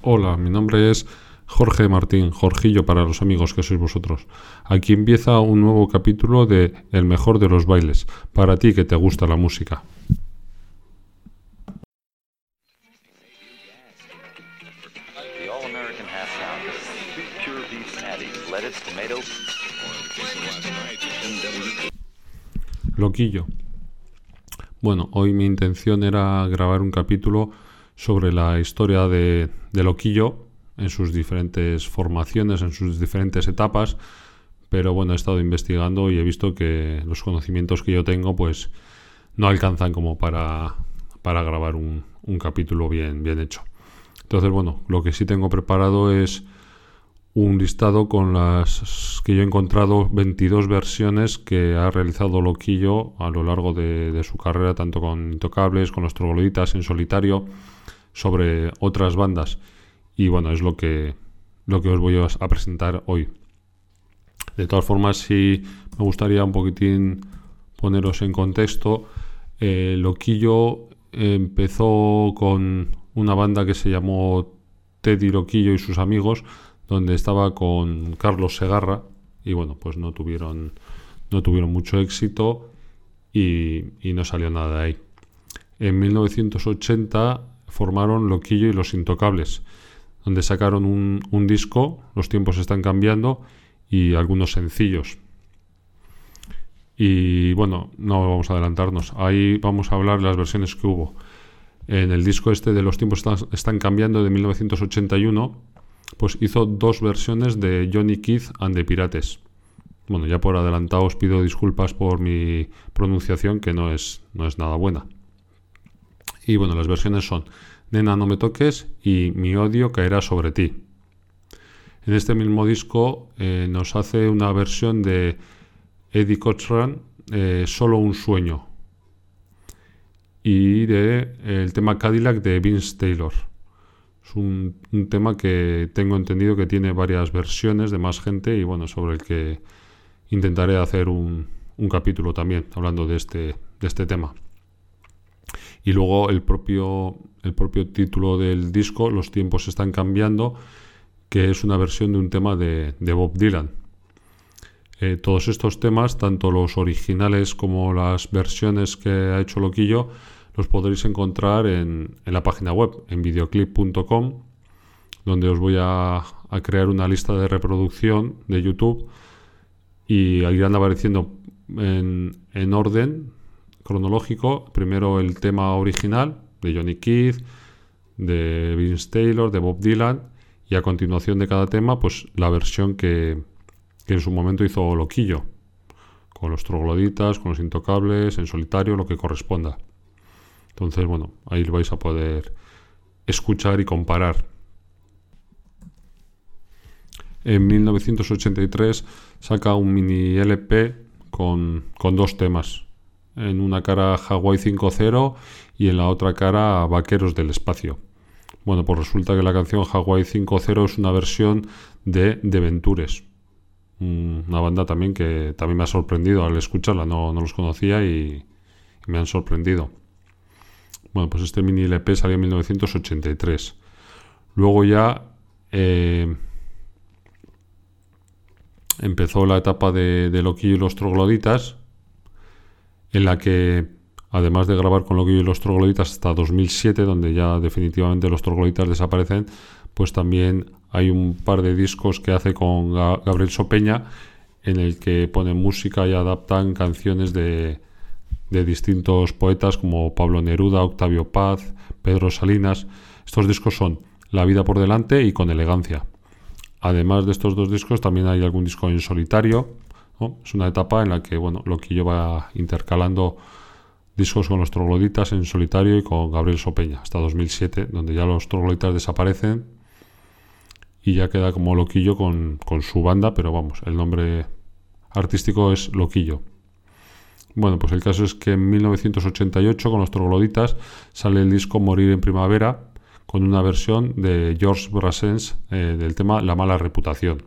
Hola, mi nombre es Jorge Martín, Jorgillo para los amigos que sois vosotros. Aquí empieza un nuevo capítulo de El mejor de los bailes, para ti que te gusta la música. Loquillo. Bueno, hoy mi intención era grabar un capítulo sobre la historia de, de Loquillo en sus diferentes formaciones, en sus diferentes etapas, pero bueno, he estado investigando y he visto que los conocimientos que yo tengo pues no alcanzan como para, para grabar un, un capítulo bien, bien hecho. Entonces, bueno, lo que sí tengo preparado es un listado con las que yo he encontrado 22 versiones que ha realizado Loquillo a lo largo de, su carrera, tanto con Intocables, con los Trogloditas, en solitario, sobre otras bandas. Y bueno, es lo que, lo que os voy a, presentar hoy. De todas formas, sí me gustaría un poquitín poneros en contexto. Eh, Loquillo empezó con una banda que se llamó Teddy Loquillo y sus amigos, donde estaba con Carlos Segarra y bueno, pues no tuvieron, no tuvieron mucho éxito y, y no salió nada de ahí. En 1980 formaron Loquillo y los Intocables, donde sacaron un, disco, Los tiempos están cambiando, y algunos sencillos. Y bueno, no vamos a adelantarnos. Ahí vamos a hablar de las versiones que hubo. En el disco este de Los tiempos están, están cambiando de 1981, pues hizo dos versiones de Johnny Keith and the Pirates. Bueno, ya por adelantado os pido disculpas por mi pronunciación, que no es, no es nada buena. Y bueno, las versiones son Nena, no me toques y Mi odio caerá sobre ti. En este mismo disco eh, nos hace una versión de Eddie Cochran, eh, Solo un sueño, y de eh, el tema Cadillac de Vince Taylor. Es un, un, tema que tengo entendido que tiene varias versiones de más gente y bueno, sobre el que intentaré hacer un, un capítulo también hablando de este, de este tema. Y luego el propio, el propio título del disco, Los tiempos están cambiando, que es una versión de un tema de, Bob Dylan. Eh, todos estos temas, tanto los originales como las versiones que ha hecho Loquillo, los podréis encontrar en, en la página web, en videoclip.com, donde os voy a, a, crear una lista de reproducción de YouTube y irán apareciendo en, en orden cronológico. Primero el tema original de Johnny Keith, de Vince Taylor, de Bob Dylan y a continuación de cada tema pues la versión que, que en su momento hizo Loquillo con los trogloditas, con los intocables, en solitario, lo que corresponda. Entonces, bueno, ahí lo vais a poder escuchar y comparar. En 1983 saca un mini LP con, con dos temas. En una cara Hawaii 5.0 y en la otra cara Vaqueros del Espacio. Bueno, pues resulta que la canción Hawaii 5.0 es una versión de The Ventures. Una banda también que también me ha sorprendido al escucharla, no, no los conocía y, me han sorprendido. Bueno, pues este mini LP salió en 1983. Luego ya eh, empezó la etapa de, de Loquillo y los Trogloditas, en la que además de grabar con Loquillo y los Trogloditas hasta 2007, donde ya definitivamente los Trogloditas desaparecen, pues también hay un par de discos que hace con Gabriel Sopeña, en el que ponen música y adaptan canciones de, de distintos poetas como Pablo Neruda, Octavio Paz, Pedro Salinas. Estos discos son La vida por delante y Con elegancia. Además de estos dos discos, también hay algún disco en solitario. Es una etapa en la que bueno, Loquillo va intercalando discos con los trogloditas en solitario y con Gabriel Sopeña, hasta 2007, donde ya los trogloditas desaparecen y ya queda como Loquillo con, con su banda, pero vamos, el nombre artístico es Loquillo. Bueno, pues el caso es que en 1988 con los trogloditas sale el disco Morir en Primavera con una versión de George Brassens eh, del tema La mala reputación.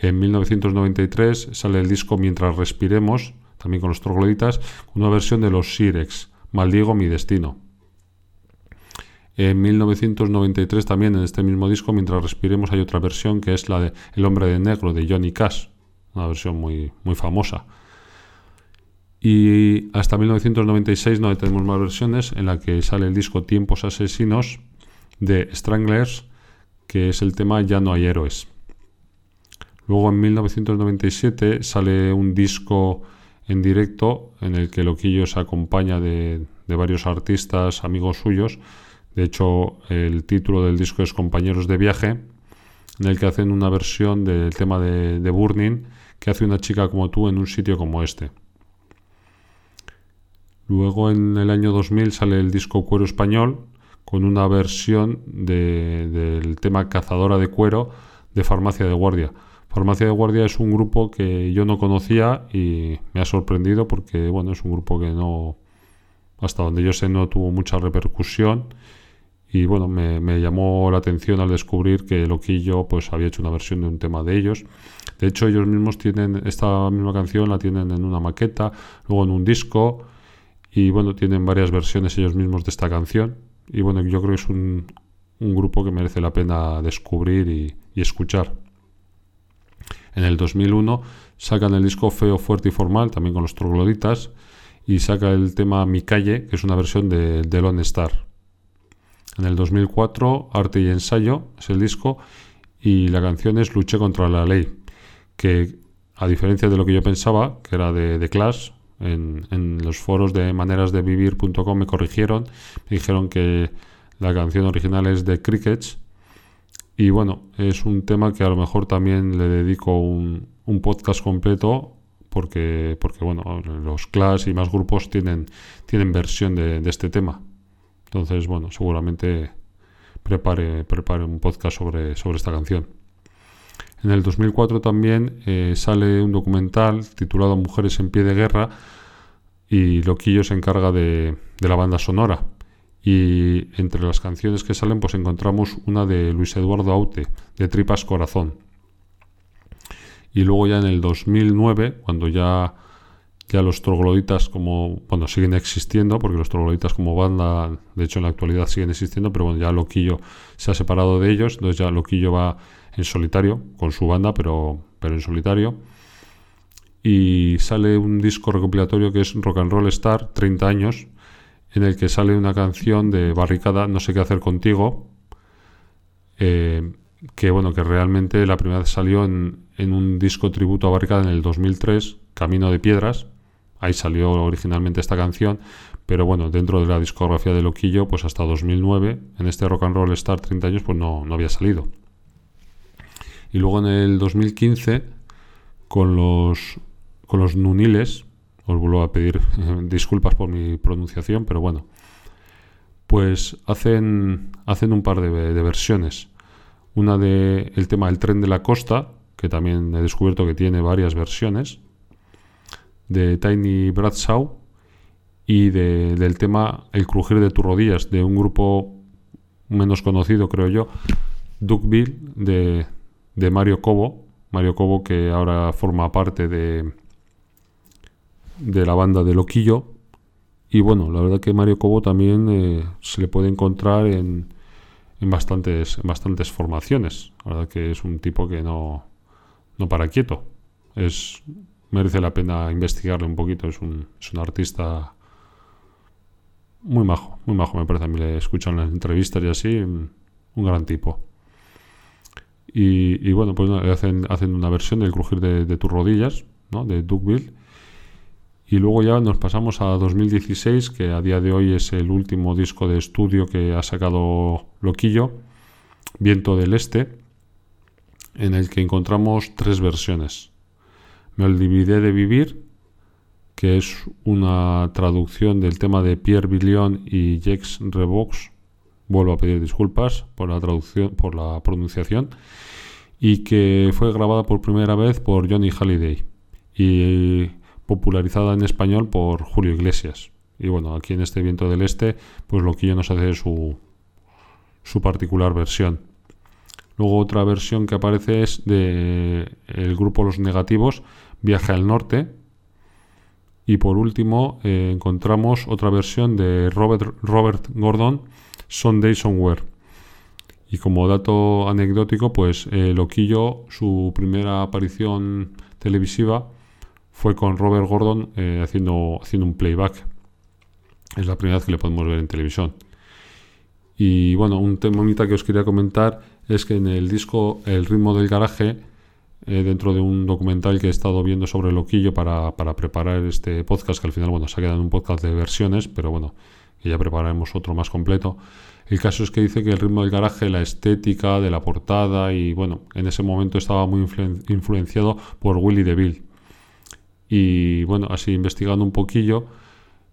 En 1993 sale el disco Mientras respiremos, también con los trogloditas, una versión de los Sirex, Maldigo mi destino. En 1993 también en este mismo disco, Mientras respiremos, hay otra versión que es la de El hombre de negro de Johnny Cash, una versión muy, muy famosa. Y hasta 1996 no tenemos más versiones en la que sale el disco Tiempos Asesinos de Stranglers, que es el tema Ya no hay héroes. Luego en 1997 sale un disco en directo en el que Loquillo se acompaña de, varios artistas, amigos suyos. De hecho, el título del disco es Compañeros de viaje, en el que hacen una versión del tema de, Burning que hace una chica como tú en un sitio como este. Luego en el año 2000 sale el disco Cuero Español con una versión del tema Cazadora de Cuero de Farmacia de Guardia. Farmacia de Guardia es un grupo que yo no conocía y me ha sorprendido porque bueno, es un grupo que no, hasta donde yo sé, no tuvo mucha repercusión y bueno, me, llamó la atención al descubrir que Loquillo pues había hecho una versión de un tema de ellos. De hecho, ellos mismos tienen esta misma canción, la tienen en una maqueta, luego en un disco y bueno, tienen varias versiones ellos mismos de esta canción. Y bueno, yo creo que es un, grupo que merece la pena descubrir y, escuchar. En el 2001 sacan el disco Feo, Fuerte y Formal, también con los trogloditas, y saca el tema Mi Calle, que es una versión de, de Lone Star. En el 2004, Arte y Ensayo es el disco, y la canción es Luché contra la ley, que a diferencia de lo que yo pensaba, que era de, de Clash, en, los foros de manerasdevivir.com me corrigieron, me dijeron que la canción original es de Crickets y bueno, es un tema que a lo mejor también le dedico un, podcast completo porque, porque bueno, los Clash y más grupos tienen, tienen versión de, este tema. Entonces, bueno, seguramente prepare, prepare un podcast sobre, sobre esta canción. En el 2004 también eh, sale un documental titulado Mujeres en pie de guerra y Loquillo se encarga de, la banda sonora. Y entre las canciones que salen pues encontramos una de Luis Eduardo Aute, de Tripas Corazón. Y luego ya en el 2009, cuando ya, ya los trogloditas como, bueno, siguen existiendo, porque los trogloditas como banda, de hecho en la actualidad siguen existiendo, pero bueno, ya Loquillo se ha separado de ellos, entonces ya Loquillo va en solitario, con su banda, pero, pero en solitario. Y sale un disco recopilatorio que es Rock and Roll Star, 30 años, en el que sale una canción de Barricada, No sé qué hacer contigo, eh, que bueno, que realmente la primera vez salió en, en, un disco tributo a Barricada en el 2003, Camino de Piedras, ahí salió originalmente esta canción, pero bueno, dentro de la discografía de Loquillo, pues hasta 2009, en este Rock and Roll Star 30 años, pues no, no había salido. Y luego en el 2015, con los, con los Nuniles, os vuelvo a pedir disculpas por mi pronunciación, pero bueno, pues hacen, hacen un par de, versiones. Una de el tema El tren de la costa, que también he descubierto que tiene varias versiones, de Tiny Bradshaw, y del tema El crujir de tus rodillas, de un grupo menos conocido, creo yo, Duckville, de, de Mario Cobo, Mario Cobo que ahora forma parte de, de la banda de Loquillo. Y bueno, la verdad que Mario Cobo también eh, se le puede encontrar en, en, bastantes, bastantes formaciones. La verdad que es un tipo que no, no para quieto. Es, merece la pena investigarle un poquito. Es un, es un artista muy majo, muy majo me parece a mí. Le escuchan las entrevistas y así, un gran tipo. Y, bueno, pues hacen, hacen una versión del crujir de, tus rodillas, ¿no? de Duckville. Y luego ya nos pasamos a 2016, que a día de hoy es el último disco de estudio que ha sacado Loquillo, Viento del Este, en el que encontramos tres versiones. Me olvidé de vivir, que es una traducción del tema de Pierre Billion y Jex Revox, vuelvo a pedir disculpas por la traducción, por la pronunciación, y que fue grabada por primera vez por Johnny Halliday. Y popularizada en español por Julio Iglesias. Y bueno, aquí en este viento del este, pues lo que ya nos hace su, su particular versión. Luego otra versión que aparece es de el grupo Los Negativos, Viaje al Norte, Y por último, eh, encontramos otra versión de Robert, Robert Gordon, Sunday Somewhere. Y como dato anecdótico, pues eh, Loquillo, su primera aparición televisiva fue con Robert Gordon eh, haciendo, haciendo un playback. Es la primera vez que le podemos ver en televisión. Y bueno, un tema que os quería comentar es que en el disco El ritmo del garaje, eh, dentro de un documental que he estado viendo sobre Loquillo para, para, preparar este podcast, que al final, bueno, se ha quedado en un podcast de versiones, pero bueno, ya prepararemos otro más completo. El caso es que dice que el ritmo del garaje, la estética de la portada y bueno, en ese momento estaba muy influenciado por Willy DeVille. Y bueno, así investigando un poquillo,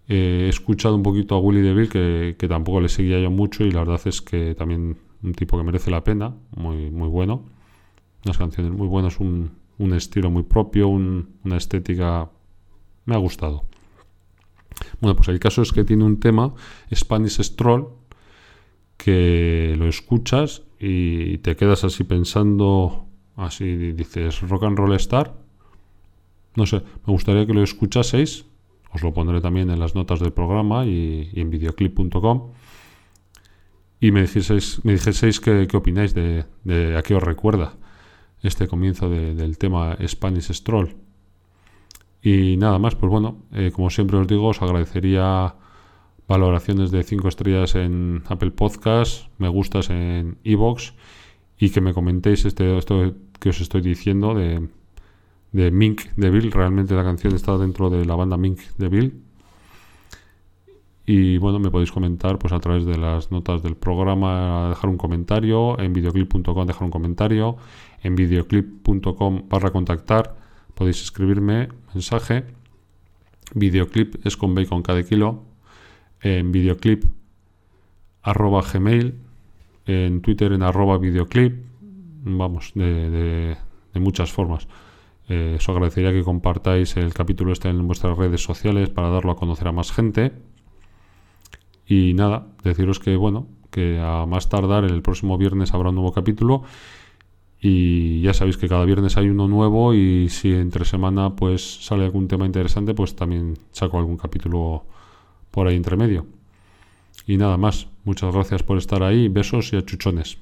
eh, he escuchado un poquito a Willy DeVille, que, que tampoco le seguía yo mucho y la verdad es que también un tipo que merece la pena, muy, muy bueno. Unas canciones muy buenas, un, un estilo muy propio, una estética... Me ha gustado. Bueno, pues el caso es que tiene un tema, Spanish Stroll, que lo escuchas y te quedas así pensando, así dices, rock and roll star. No sé, me gustaría que lo escuchaseis. Os lo pondré también en las notas del programa y, en videoclip.com. Y me dijeseis, me qué, opináis de, a qué os recuerda este comienzo del tema Spanish Stroll. Y nada más, pues bueno, eh, como siempre os digo, os agradecería valoraciones de 5 estrellas en Apple Podcast, me gustas en Evox y que me comentéis este, esto que os estoy diciendo de, de Mink Deville. Realmente la canción está dentro de la banda Mink Deville. Y bueno, me podéis comentar pues a través de las notas del programa, dejar un comentario, en videoclip.com dejar un comentario, en videoclip.com para contactar, podéis escribirme mensaje. Videoclip es con bacon cada kilo en videoclip arroba gmail, en Twitter en arroba videoclip, vamos, de, muchas formas. Eh, os agradecería que compartáis el capítulo este en vuestras redes sociales para darlo a conocer a más gente. Y nada, deciros que bueno, que a más tardar el próximo viernes habrá un nuevo capítulo. Y ya sabéis que cada viernes hay uno nuevo y si entre semana pues sale algún tema interesante, pues también saco algún capítulo por ahí entre medio. Y nada más, muchas gracias por estar ahí, besos y achuchones.